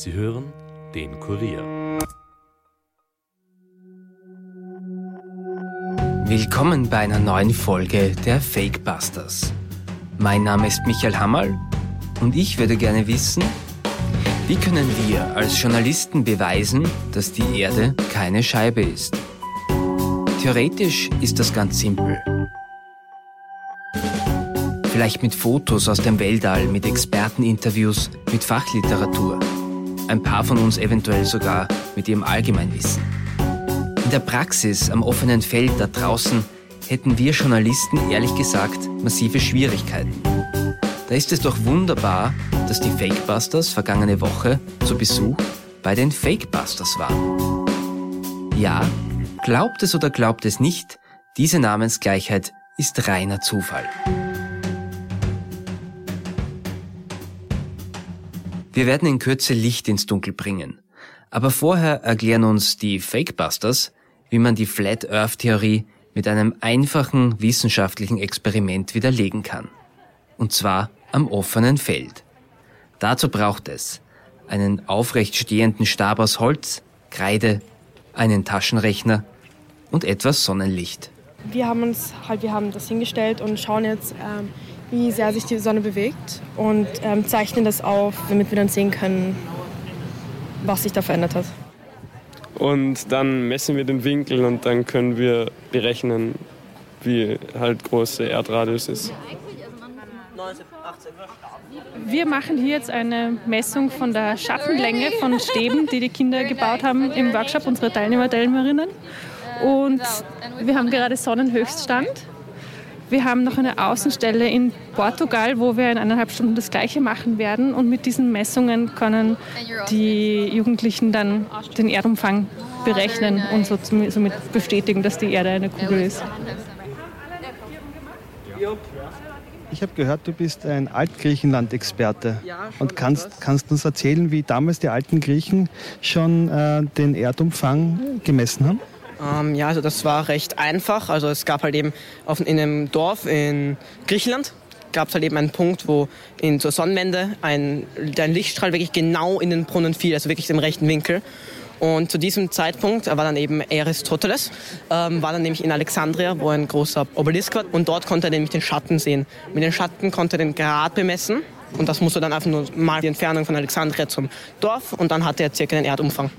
Sie hören den Kurier. Willkommen bei einer neuen Folge der Fake Busters. Mein Name ist Michael Hammerl und ich würde gerne wissen, wie können wir als Journalisten beweisen, dass die Erde keine Scheibe ist? Theoretisch ist das ganz simpel. Vielleicht mit Fotos aus dem Weltall, mit Experteninterviews, mit Fachliteratur. Ein paar von uns eventuell sogar mit ihrem Allgemeinwissen. In der Praxis am offenen Feld da draußen hätten wir Journalisten ehrlich gesagt massive Schwierigkeiten. Da ist es doch wunderbar, dass die Fakebusters vergangene Woche zu Besuch bei den Fakebusters waren. Ja, glaubt es oder glaubt es nicht, diese Namensgleichheit ist reiner Zufall. Wir werden in Kürze Licht ins Dunkel bringen. Aber vorher erklären uns die Fakebusters, wie man die Flat Earth Theorie mit einem einfachen wissenschaftlichen Experiment widerlegen kann. Und zwar am offenen Feld. Dazu braucht es einen aufrecht stehenden Stab aus Holz, Kreide, einen Taschenrechner und etwas Sonnenlicht. Wir haben uns halt, wir haben das hingestellt und schauen jetzt, ähm, wie sehr sich die Sonne bewegt und ähm, zeichnen das auf, damit wir dann sehen können, was sich da verändert hat. Und dann messen wir den Winkel und dann können wir berechnen, wie halt groß der Erdradius ist. Wir machen hier jetzt eine Messung von der Schattenlänge von Stäben, die die Kinder gebaut haben im Workshop, unsere Teilnehmer, Teilnehmerinnen. Und wir haben gerade Sonnenhöchststand. Wir haben noch eine Außenstelle in Portugal, wo wir in eineinhalb Stunden das Gleiche machen werden. Und mit diesen Messungen können die Jugendlichen dann den Erdumfang berechnen und so somit bestätigen, dass die Erde eine Kugel ist. Ich habe gehört, du bist ein Altgriechenland-Experte und kannst, kannst uns erzählen, wie damals die alten Griechen schon äh, den Erdumfang gemessen haben? Ähm, ja, also das war recht einfach. Also es gab halt eben auf, in einem Dorf in Griechenland gab es halt eben einen Punkt, wo in zur Sonnenwende ein, ein Lichtstrahl wirklich genau in den Brunnen fiel, also wirklich im rechten Winkel. Und zu diesem Zeitpunkt war dann eben Aristoteles, ähm, war dann nämlich in Alexandria, wo ein großer Obelisk war. Und dort konnte er nämlich den Schatten sehen. Mit den Schatten konnte er den Grad bemessen. Und das musste dann einfach nur mal die Entfernung von Alexandria zum Dorf. Und dann hatte er circa den Erdumfang.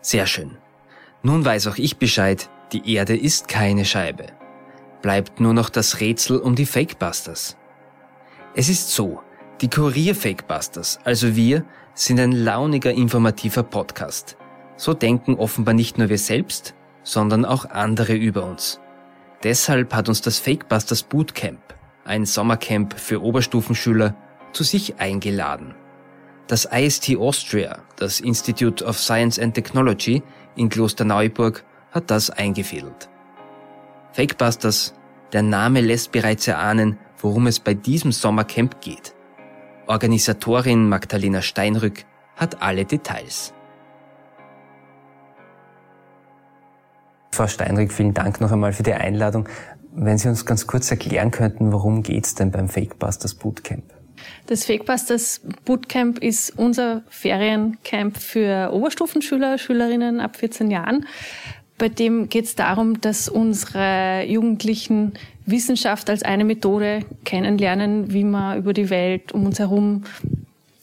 Sehr schön. Nun weiß auch ich Bescheid, die Erde ist keine Scheibe. Bleibt nur noch das Rätsel um die Fakebusters. Es ist so, die Kurier Fakebusters, also wir, sind ein launiger informativer Podcast. So denken offenbar nicht nur wir selbst, sondern auch andere über uns. Deshalb hat uns das Fakebusters Bootcamp, ein Sommercamp für Oberstufenschüler, zu sich eingeladen. Das IST Austria, das Institute of Science and Technology in Klosterneuburg, hat das eingefädelt. Fakebusters, der Name lässt bereits erahnen, worum es bei diesem Sommercamp geht. Organisatorin Magdalena Steinrück hat alle Details. Frau Steinrück, vielen Dank noch einmal für die Einladung. Wenn Sie uns ganz kurz erklären könnten, worum geht's denn beim Fakebusters Bootcamp? Das Fakebusters Bootcamp ist unser Feriencamp für Oberstufenschüler, Schülerinnen ab 14 Jahren. Bei dem geht es darum, dass unsere Jugendlichen Wissenschaft als eine Methode kennenlernen, wie man über die Welt um uns herum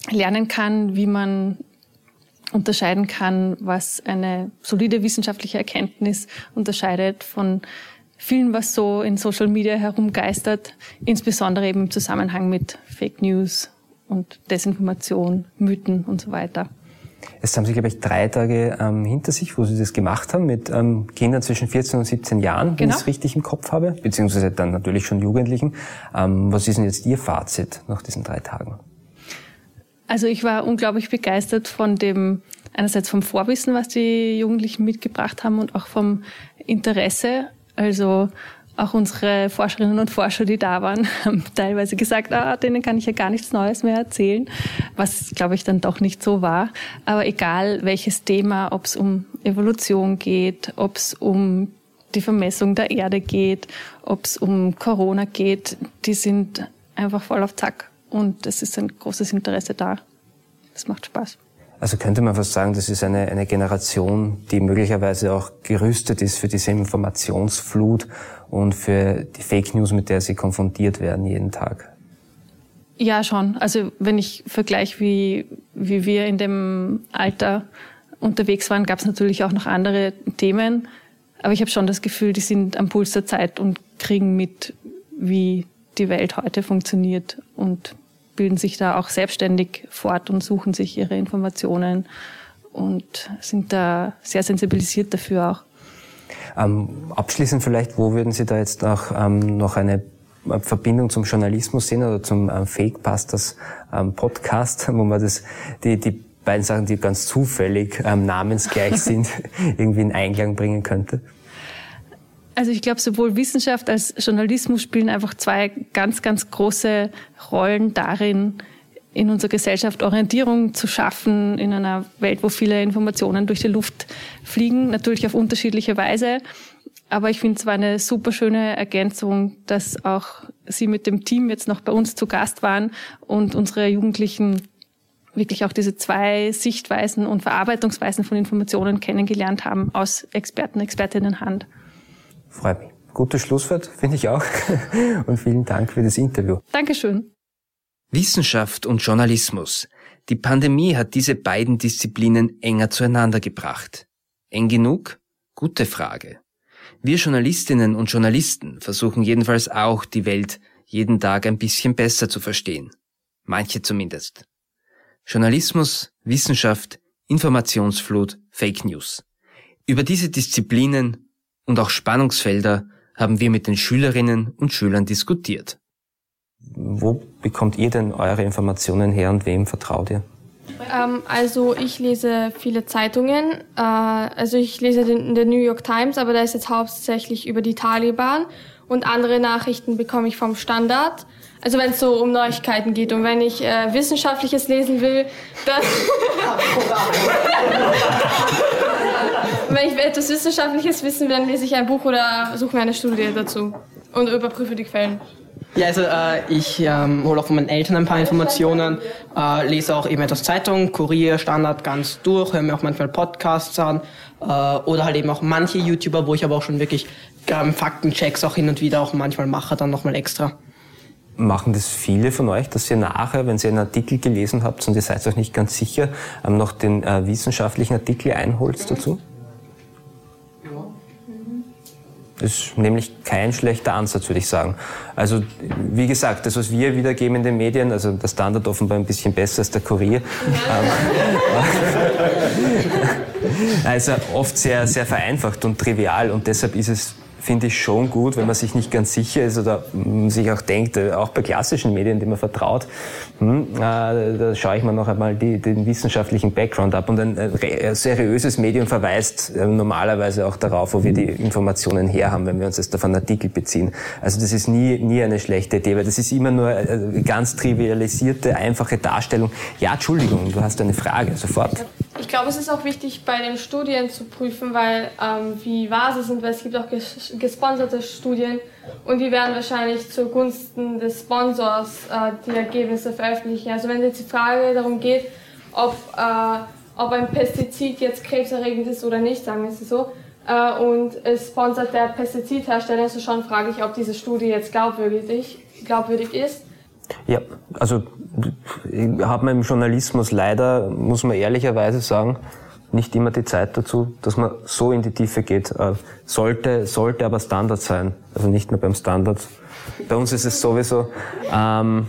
lernen kann, wie man unterscheiden kann, was eine solide wissenschaftliche Erkenntnis unterscheidet von vielen, was so in Social Media herumgeistert, insbesondere eben im Zusammenhang mit Fake News und Desinformation, Mythen und so weiter. Jetzt haben Sie, glaube ich, drei Tage ähm, hinter sich, wo Sie das gemacht haben, mit ähm, Kindern zwischen 14 und 17 Jahren, wenn genau. ich es richtig im Kopf habe, beziehungsweise dann natürlich schon Jugendlichen. Ähm, was ist denn jetzt Ihr Fazit nach diesen drei Tagen? Also ich war unglaublich begeistert von dem, einerseits vom Vorwissen, was die Jugendlichen mitgebracht haben und auch vom Interesse also auch unsere Forscherinnen und Forscher, die da waren, haben teilweise gesagt, ah, denen kann ich ja gar nichts Neues mehr erzählen, was, glaube ich, dann doch nicht so war. Aber egal welches Thema, ob es um Evolution geht, ob es um die Vermessung der Erde geht, ob es um Corona geht, die sind einfach voll auf Zack und es ist ein großes Interesse da. Das macht Spaß. Also könnte man fast sagen, das ist eine, eine Generation, die möglicherweise auch gerüstet ist für diese Informationsflut und für die Fake News, mit der sie konfrontiert werden jeden Tag. Ja, schon. Also wenn ich vergleiche, wie, wie wir in dem Alter unterwegs waren, gab es natürlich auch noch andere Themen. Aber ich habe schon das Gefühl, die sind am Puls der Zeit und kriegen mit, wie die Welt heute funktioniert und bilden sich da auch selbstständig fort und suchen sich ihre Informationen und sind da sehr sensibilisiert dafür auch. Ähm, abschließend vielleicht, wo würden Sie da jetzt noch, ähm, noch eine Verbindung zum Journalismus sehen oder zum ähm, Fake Pastors ähm, Podcast, wo man das, die, die beiden Sachen, die ganz zufällig ähm, namensgleich sind, irgendwie in Einklang bringen könnte? Also ich glaube, sowohl Wissenschaft als Journalismus spielen einfach zwei ganz, ganz große Rollen darin, in unserer Gesellschaft Orientierung zu schaffen in einer Welt, wo viele Informationen durch die Luft fliegen, natürlich auf unterschiedliche Weise. Aber ich finde es war eine super schöne Ergänzung, dass auch Sie mit dem Team jetzt noch bei uns zu Gast waren und unsere Jugendlichen wirklich auch diese zwei Sichtweisen und Verarbeitungsweisen von Informationen kennengelernt haben aus Experten, Expertinnen Hand. Freut mich. Gutes Schlusswort, finde ich auch. Und vielen Dank für das Interview. Dankeschön. Wissenschaft und Journalismus. Die Pandemie hat diese beiden Disziplinen enger zueinander gebracht. Eng genug? Gute Frage. Wir Journalistinnen und Journalisten versuchen jedenfalls auch, die Welt jeden Tag ein bisschen besser zu verstehen. Manche zumindest. Journalismus, Wissenschaft, Informationsflut, Fake News. Über diese Disziplinen und auch Spannungsfelder haben wir mit den Schülerinnen und Schülern diskutiert. Wo bekommt ihr denn eure Informationen her und wem vertraut ihr? Ähm, also ich lese viele Zeitungen. Äh, also ich lese den, den New York Times, aber da ist jetzt hauptsächlich über die Taliban. Und andere Nachrichten bekomme ich vom Standard. Also wenn es so um Neuigkeiten geht und wenn ich äh, Wissenschaftliches lesen will, dann... wenn ich etwas Wissenschaftliches wissen will, dann lese ich ein Buch oder suche mir eine Studie dazu und überprüfe die Quellen. Ja, also äh, ich ähm, hole auch von meinen Eltern ein paar Informationen, äh, lese auch eben etwas Zeitung, Kurier, Standard ganz durch, höre mir auch manchmal Podcasts an äh, oder halt eben auch manche YouTuber, wo ich aber auch schon wirklich ähm, Faktenchecks auch hin und wieder auch manchmal mache, dann nochmal extra. Machen das viele von euch, dass ihr nachher, wenn ihr einen Artikel gelesen habt und ihr seid euch nicht ganz sicher, ähm, noch den äh, wissenschaftlichen Artikel einholt dazu? Ist nämlich kein schlechter Ansatz, würde ich sagen. Also, wie gesagt, das, was wir wiedergeben in den Medien, also der Standard offenbar ein bisschen besser als der Kurier. also oft sehr, sehr vereinfacht und trivial und deshalb ist es finde ich schon gut, wenn man sich nicht ganz sicher ist oder sich auch denkt, äh, auch bei klassischen Medien, denen man vertraut, hm, äh, da schaue ich mir noch einmal die, den wissenschaftlichen Background ab. Und ein, ein seriöses Medium verweist äh, normalerweise auch darauf, wo wir die Informationen her haben, wenn wir uns jetzt auf einen Artikel beziehen. Also das ist nie, nie eine schlechte Idee, weil das ist immer nur eine ganz trivialisierte, einfache Darstellung. Ja, Entschuldigung, du hast eine Frage, sofort. Ich glaube, es ist auch wichtig, bei den Studien zu prüfen, weil ähm, wie wahr sie sind, weil es gibt auch gesponserte Studien und die werden wahrscheinlich zugunsten des Sponsors äh, die Ergebnisse veröffentlichen. Also wenn jetzt die Frage darum geht, ob, äh, ob ein Pestizid jetzt krebserregend ist oder nicht, sagen wir es so, äh, und es sponsert der Pestizidhersteller, so schon frage ich, ob diese Studie jetzt glaubwürdig, glaubwürdig ist. Ja, also hat man im Journalismus leider, muss man ehrlicherweise sagen, nicht immer die Zeit dazu, dass man so in die Tiefe geht. Äh, sollte, sollte aber Standard sein. Also nicht nur beim Standard. Bei uns ist es sowieso. Ähm,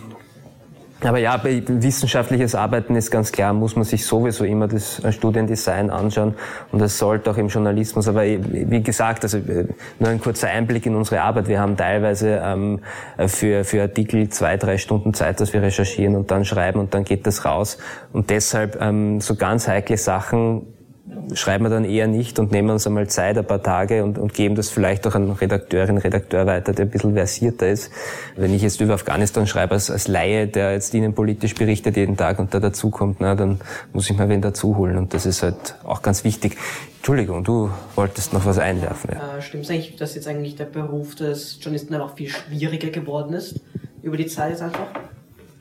aber ja, bei wissenschaftliches Arbeiten ist ganz klar, muss man sich sowieso immer das äh, Studiendesign anschauen und das sollte auch im Journalismus. Aber wie gesagt, also äh, nur ein kurzer Einblick in unsere Arbeit. Wir haben teilweise ähm, für, für Artikel zwei, drei Stunden Zeit, dass wir recherchieren und dann schreiben und dann geht das raus. Und deshalb ähm, so ganz heikle Sachen schreiben wir dann eher nicht und nehmen uns einmal Zeit, ein paar Tage und, und geben das vielleicht auch an Redakteurin, Redakteur weiter, der ein bisschen versierter ist. Wenn ich jetzt über Afghanistan schreibe als, als Laie, der jetzt innenpolitisch berichtet jeden Tag und da dazukommt, na, dann muss ich mal wen dazuholen und das ist halt auch ganz wichtig. Entschuldigung, du wolltest noch was einwerfen. Ja. Äh, Stimmt es eigentlich, dass jetzt eigentlich der Beruf des Journalisten einfach viel schwieriger geworden ist über die Zeit jetzt einfach?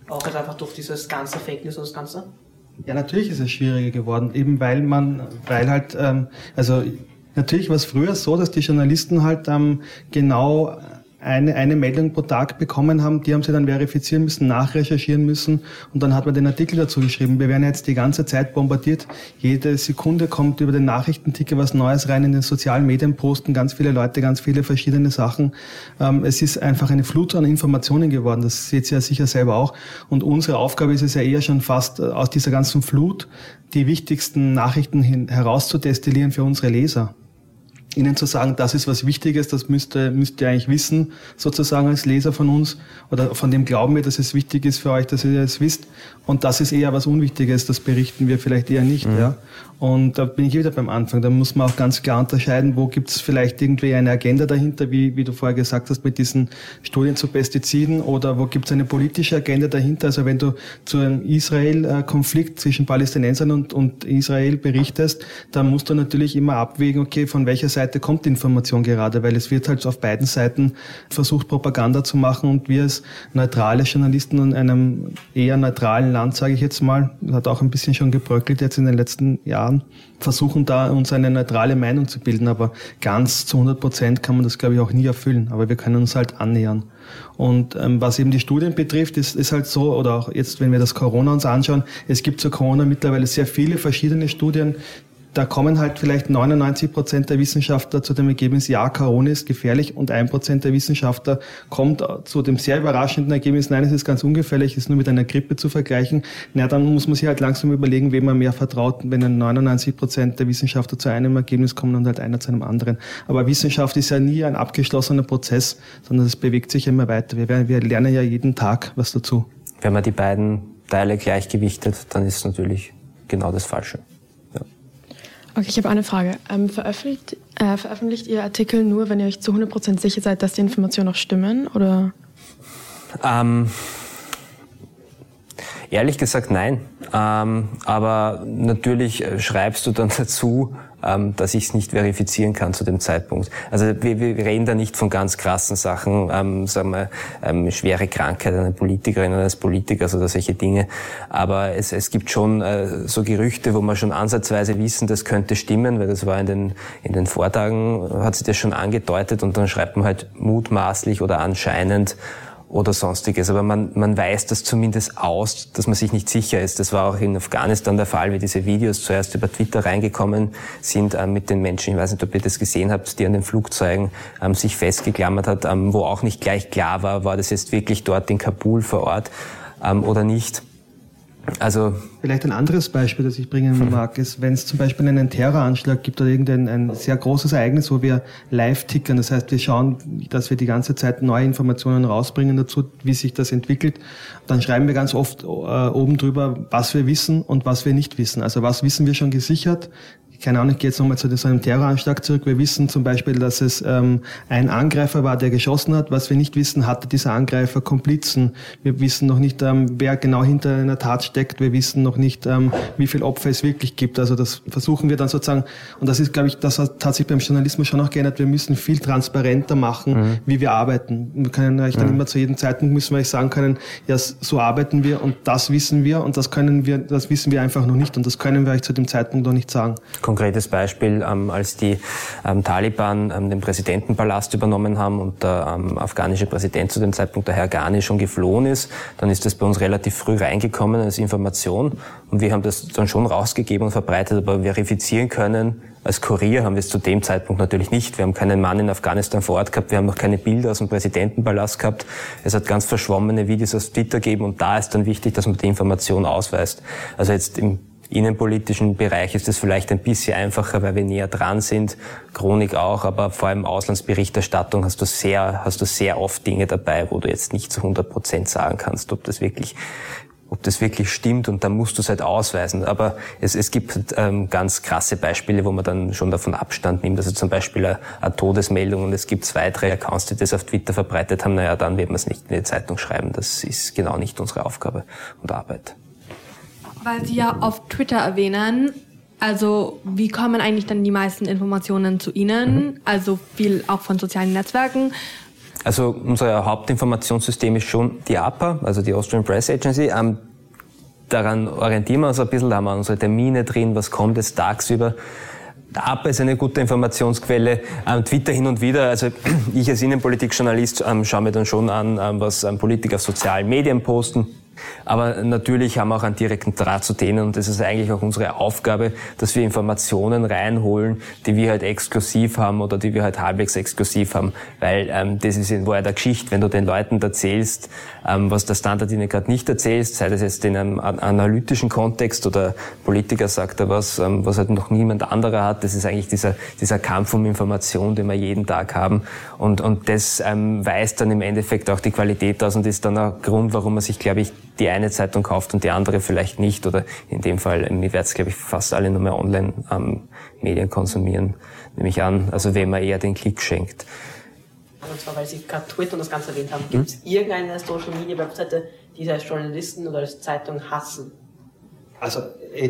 Auch halt einfach durch dieses ganze Fake News und das Ganze? Ja, natürlich ist es schwieriger geworden, eben weil man, weil halt, ähm, also natürlich war es früher so, dass die Journalisten halt ähm, genau eine, eine Meldung pro Tag bekommen haben, die haben sie dann verifizieren müssen, nachrecherchieren müssen und dann hat man den Artikel dazu geschrieben. Wir werden jetzt die ganze Zeit bombardiert. Jede Sekunde kommt über den Nachrichtenticker was Neues rein in den sozialen Medien, posten ganz viele Leute ganz viele verschiedene Sachen. Ähm, es ist einfach eine Flut an Informationen geworden. Das seht ihr ja sicher selber auch. Und unsere Aufgabe ist es ja eher schon fast äh, aus dieser ganzen Flut die wichtigsten Nachrichten hin, herauszudestillieren für unsere Leser. Ihnen zu sagen, das ist was Wichtiges, das müsste, müsst ihr eigentlich wissen, sozusagen als Leser von uns, oder von dem glauben wir, dass es wichtig ist für euch, dass ihr es wisst. Und das ist eher was Unwichtiges, das berichten wir vielleicht eher nicht. Mhm. Ja. Und da bin ich wieder beim Anfang. Da muss man auch ganz klar unterscheiden, wo gibt es vielleicht irgendwie eine Agenda dahinter, wie, wie du vorher gesagt hast, mit diesen Studien zu Pestiziden, oder wo gibt es eine politische Agenda dahinter. Also wenn du zu einem Israel-Konflikt zwischen Palästinensern und, und Israel berichtest, dann musst du natürlich immer abwägen, okay, von welcher Seite kommt die Information gerade, weil es wird halt auf beiden Seiten versucht, Propaganda zu machen und wir als neutrale Journalisten in einem eher neutralen Land, sage ich jetzt mal, hat auch ein bisschen schon gebröckelt jetzt in den letzten Jahren, versuchen da uns eine neutrale Meinung zu bilden, aber ganz zu 100 Prozent kann man das, glaube ich, auch nie erfüllen, aber wir können uns halt annähern. Und ähm, was eben die Studien betrifft, ist, ist halt so, oder auch jetzt, wenn wir das Corona uns anschauen, es gibt zu Corona mittlerweile sehr viele verschiedene Studien, da kommen halt vielleicht 99 Prozent der Wissenschaftler zu dem Ergebnis, ja, Corona ist gefährlich und ein Prozent der Wissenschaftler kommt zu dem sehr überraschenden Ergebnis, nein, es ist ganz ungefährlich, es ist nur mit einer Grippe zu vergleichen. Na, dann muss man sich halt langsam überlegen, wem man mehr vertraut, wenn 99 Prozent der Wissenschaftler zu einem Ergebnis kommen und halt einer zu einem anderen. Aber Wissenschaft ist ja nie ein abgeschlossener Prozess, sondern es bewegt sich immer weiter. Wir, wir lernen ja jeden Tag was dazu. Wenn man die beiden Teile gleichgewichtet, dann ist es natürlich genau das Falsche. Okay, ich habe eine Frage. Ähm, veröffentlicht, äh, veröffentlicht ihr Artikel nur, wenn ihr euch zu 100% sicher seid, dass die Informationen auch stimmen? Oder? Ähm, ehrlich gesagt nein. Ähm, aber natürlich äh, schreibst du dann dazu, ähm, dass ich es nicht verifizieren kann zu dem Zeitpunkt. Also wir, wir reden da nicht von ganz krassen Sachen, ähm, sagen wir, ähm, schwere Krankheit einer Politikerin oder eines Politikers oder solche Dinge. Aber es, es gibt schon äh, so Gerüchte, wo man schon ansatzweise wissen, das könnte stimmen, weil das war in den, in den Vortagen, hat sich das schon angedeutet und dann schreibt man halt mutmaßlich oder anscheinend oder sonstiges. Aber man, man weiß das zumindest aus, dass man sich nicht sicher ist. Das war auch in Afghanistan der Fall, wie diese Videos zuerst über Twitter reingekommen sind äh, mit den Menschen, ich weiß nicht, ob ihr das gesehen habt, die an den Flugzeugen ähm, sich festgeklammert hat, ähm, wo auch nicht gleich klar war, war das jetzt wirklich dort in Kabul vor Ort ähm, oder nicht. Also Vielleicht ein anderes Beispiel, das ich bringen hm. mag, ist, wenn es zum Beispiel einen Terroranschlag gibt oder irgendein ein sehr großes Ereignis, wo wir live tickern. Das heißt, wir schauen, dass wir die ganze Zeit neue Informationen rausbringen dazu, wie sich das entwickelt. Dann schreiben wir ganz oft äh, oben drüber, was wir wissen und was wir nicht wissen. Also was wissen wir schon gesichert, keine Ahnung, ich gehe jetzt nochmal zu so einem Terroranschlag zurück. Wir wissen zum Beispiel, dass es ähm, ein Angreifer war, der geschossen hat. Was wir nicht wissen, hatte dieser Angreifer Komplizen. Wir wissen noch nicht, ähm, wer genau hinter einer Tat steckt. Wir wissen noch nicht, ähm, wie viel Opfer es wirklich gibt. Also das versuchen wir dann sozusagen, und das ist, glaube ich, das hat, sich beim Journalismus schon auch geändert. Wir müssen viel transparenter machen, mhm. wie wir arbeiten. Wir können euch dann mhm. immer zu jedem Zeitpunkt müssen wir euch sagen können, ja, so arbeiten wir und das wissen wir und das können wir, das wissen wir einfach noch nicht und das können wir euch zu dem Zeitpunkt noch nicht sagen konkretes Beispiel, ähm, als die ähm, Taliban ähm, den Präsidentenpalast übernommen haben und der ähm, afghanische Präsident zu dem Zeitpunkt, der Herr Ghani, schon geflohen ist, dann ist das bei uns relativ früh reingekommen als Information und wir haben das dann schon rausgegeben und verbreitet, aber verifizieren können, als Kurier haben wir es zu dem Zeitpunkt natürlich nicht. Wir haben keinen Mann in Afghanistan vor Ort gehabt, wir haben noch keine Bilder aus dem Präsidentenpalast gehabt. Es hat ganz verschwommene Videos aus Twitter gegeben und da ist dann wichtig, dass man die Information ausweist. Also jetzt im innenpolitischen Bereich ist es vielleicht ein bisschen einfacher, weil wir näher dran sind. Chronik auch, aber vor allem Auslandsberichterstattung hast du sehr, hast du sehr oft Dinge dabei, wo du jetzt nicht zu 100 Prozent sagen kannst, ob das wirklich ob das wirklich stimmt und dann musst du es halt ausweisen. Aber es, es gibt ähm, ganz krasse Beispiele, wo man dann schon davon Abstand nimmt. Also zum Beispiel eine, eine Todesmeldung und es gibt zwei, drei Accounts, die das auf Twitter verbreitet haben. Naja, dann wird man es nicht in die Zeitung schreiben. Das ist genau nicht unsere Aufgabe und Arbeit weil Sie ja auf Twitter erwähnen, also wie kommen eigentlich dann die meisten Informationen zu Ihnen? Mhm. Also viel auch von sozialen Netzwerken. Also unser Hauptinformationssystem ist schon die APA, also die Austrian Press Agency. Ähm, daran orientieren wir uns ein bisschen, da haben wir unsere Termine drin, was kommt jetzt tagsüber. APA ist eine gute Informationsquelle. Ähm, Twitter hin und wieder, also ich als Innenpolitikjournalist ähm, schaue mir dann schon an, ähm, was ähm, Politiker auf sozialen Medien posten. Aber natürlich haben wir auch einen direkten Draht zu denen und das ist eigentlich auch unsere Aufgabe, dass wir Informationen reinholen, die wir halt exklusiv haben oder die wir halt halbwegs exklusiv haben, weil ähm, das ist in Wahrheit der Geschichte, wenn du den Leuten erzählst, ähm, was der Standard ihnen gerade nicht erzählst, sei das jetzt in einem analytischen Kontext oder Politiker sagt da was, ähm, was halt noch niemand anderer hat, das ist eigentlich dieser, dieser Kampf um Information, den wir jeden Tag haben. Und, und das ähm, weist dann im Endeffekt auch die Qualität aus und ist dann ein Grund, warum man sich, glaube ich, die eine Zeitung kauft und die andere vielleicht nicht. Oder in dem Fall, ähm, mir werden glaube ich, fast alle nur mehr Online-Medien ähm, konsumieren, nehme ich an. Also wem man eher den Klick schenkt. Und zwar, weil Sie gerade Twitter und das Ganze erwähnt haben, gibt es hm? irgendeine Social-Media-Webseite, die Sie als Journalisten oder als Zeitung hassen? Also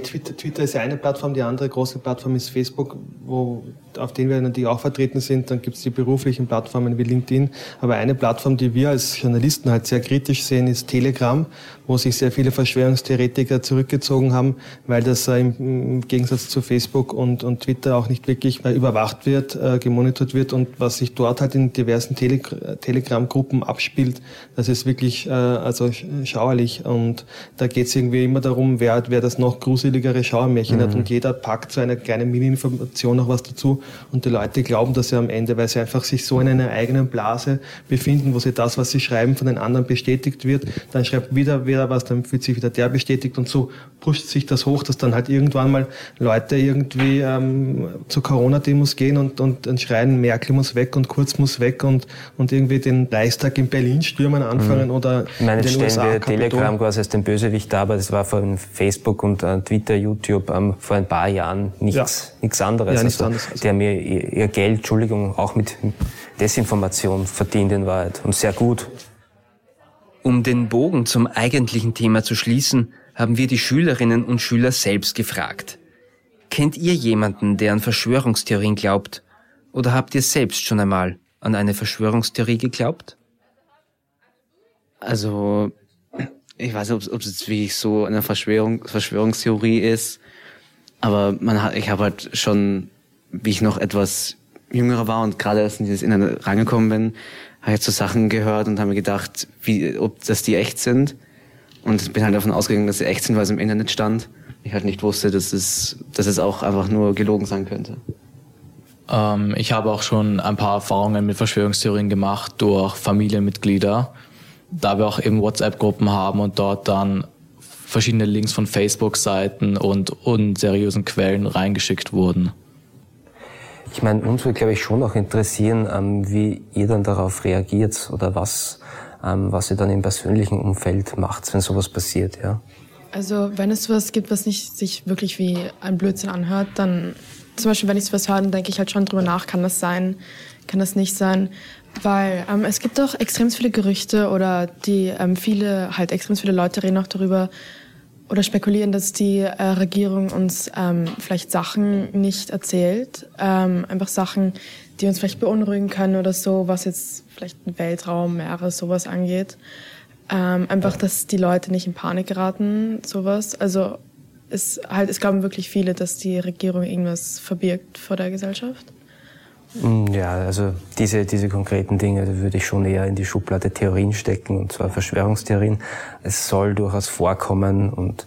Twitter, Twitter ist eine Plattform, die andere große Plattform ist Facebook, wo, auf denen wir natürlich auch vertreten sind. Dann gibt es die beruflichen Plattformen wie LinkedIn. Aber eine Plattform, die wir als Journalisten halt sehr kritisch sehen, ist Telegram, wo sich sehr viele Verschwörungstheoretiker zurückgezogen haben, weil das äh, im, Gegensatz zu Facebook und, und Twitter auch nicht wirklich äh, überwacht wird, äh, gemonitort wird und was sich dort halt in diversen Tele Telegram-Gruppen abspielt, das ist wirklich äh, also schauerlich. Und da geht es irgendwie immer darum, wer, wer das noch gruseligere Schauermärchen mhm. hat und jeder packt so eine kleine Mini-Information noch was dazu. Und die Leute glauben das ja am Ende, weil sie einfach sich so in einer eigenen Blase befinden, wo sie das, was sie schreiben, von den anderen bestätigt wird, dann schreibt wieder wer was, dann fühlt sich wieder der bestätigt. Und so pusht sich das hoch, dass dann halt irgendwann mal Leute irgendwie ähm, zu Corona-Demos gehen und, und, und schreien, Merkel muss weg und Kurz muss weg und, und irgendwie den Reichstag in Berlin stürmen anfangen mhm. oder Meine, in den stellen USA wir Telegram quasi als den Bösewicht da, aber das war von Facebook und äh, Twitter, YouTube ähm, vor ein paar Jahren nichts, ja. nichts anderes. Ja, nichts also, anderes. Also. Haben ihr, ihr Geld, Entschuldigung, auch mit Desinformation verdient in Wahrheit und sehr gut. Um den Bogen zum eigentlichen Thema zu schließen, haben wir die Schülerinnen und Schüler selbst gefragt. Kennt ihr jemanden, der an Verschwörungstheorien glaubt? Oder habt ihr selbst schon einmal an eine Verschwörungstheorie geglaubt? Also, ich weiß nicht, ob es jetzt wirklich so eine Verschwörung, Verschwörungstheorie ist, aber man hat, ich habe halt schon, wie ich noch etwas jüngerer war und gerade erst in dieses Internet rangekommen bin, habe ich so Sachen gehört und habe mir gedacht, wie, ob das die echt sind. Und bin halt davon ausgegangen, dass sie echt sind, weil es im Internet stand. Ich halt nicht wusste, dass es, dass es auch einfach nur gelogen sein könnte. Ähm, ich habe auch schon ein paar Erfahrungen mit Verschwörungstheorien gemacht durch Familienmitglieder da wir auch eben WhatsApp-Gruppen haben und dort dann verschiedene Links von Facebook-Seiten und unseriösen Quellen reingeschickt wurden. Ich meine, uns würde, glaube ich, schon auch interessieren, ähm, wie ihr dann darauf reagiert oder was, ähm, was ihr dann im persönlichen Umfeld macht, wenn sowas passiert, ja. Also, wenn es sowas gibt, was nicht sich wirklich wie ein Blödsinn anhört, dann, zum Beispiel, wenn ich sowas höre, dann denke ich halt schon drüber nach, kann das sein, kann das nicht sein. Weil ähm, es gibt doch extrem viele Gerüchte oder die ähm, viele, halt extrem viele Leute reden auch darüber oder spekulieren, dass die äh, Regierung uns ähm, vielleicht Sachen nicht erzählt. Ähm, einfach Sachen, die uns vielleicht beunruhigen können oder so, was jetzt vielleicht Weltraum, Meere, sowas angeht. Ähm, einfach, dass die Leute nicht in Panik geraten, sowas. Also es halt, es glauben wirklich viele, dass die Regierung irgendwas verbirgt vor der Gesellschaft. Mm, ja, also diese, diese konkreten Dinge würde ich schon eher in die Schublade Theorien stecken, und zwar Verschwörungstheorien. Es soll durchaus vorkommen und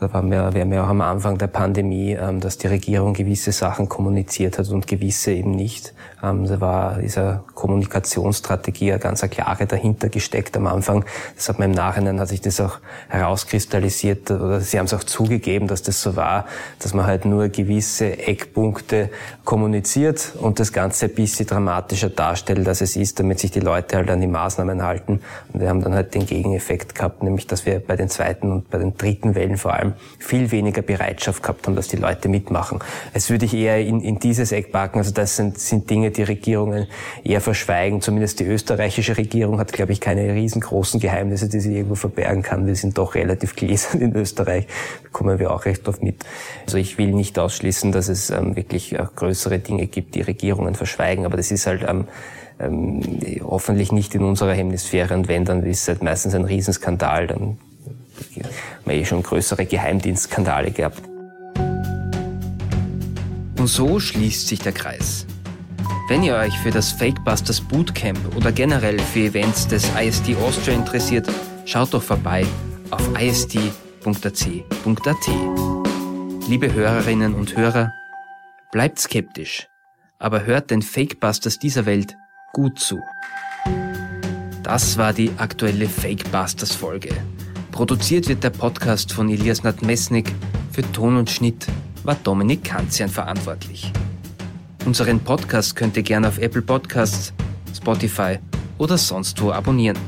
da waren wir, wir haben ja auch am Anfang der Pandemie, ähm, dass die Regierung gewisse Sachen kommuniziert hat und gewisse eben nicht. Ähm, da war dieser Kommunikationsstrategie eine ganz klare dahinter gesteckt am Anfang. Das hat man im Nachhinein, hat sich das auch herauskristallisiert oder sie haben es auch zugegeben, dass das so war, dass man halt nur gewisse Eckpunkte kommuniziert und das Ganze ein bisschen dramatischer darstellt, als es ist, damit sich die Leute halt an die Maßnahmen halten. Und wir haben dann halt den Gegeneffekt gehabt, nämlich dass wir bei den zweiten und bei den dritten Wellen vor allem viel weniger Bereitschaft gehabt haben, dass die Leute mitmachen. Es würde ich eher in, in dieses Eck packen. Also das sind, sind Dinge, die Regierungen eher verschweigen. Zumindest die österreichische Regierung hat, glaube ich, keine riesengroßen Geheimnisse, die sie irgendwo verbergen kann. Wir sind doch relativ gläsern in Österreich. Da kommen wir auch recht oft mit. Also ich will nicht ausschließen, dass es ähm, wirklich äh, größere Dinge gibt, die Regierungen verschweigen. Aber das ist halt ähm, ähm, hoffentlich nicht in unserer Hemisphäre und wenn, dann ist es halt meistens ein Riesenskandal, dann wir eh schon größere Geheimdienstskandale gehabt. Und so schließt sich der Kreis. Wenn ihr euch für das Fakebusters Bootcamp oder generell für Events des ISD Austria interessiert, schaut doch vorbei auf isd.ac.at. Liebe Hörerinnen und Hörer, bleibt skeptisch, aber hört den Fakebusters dieser Welt gut zu. Das war die aktuelle Fakebusters Folge. Produziert wird der Podcast von Elias Nadmesnik. Für Ton und Schnitt war Dominik Kanzian verantwortlich. Unseren Podcast könnt ihr gerne auf Apple Podcasts, Spotify oder sonst wo abonnieren.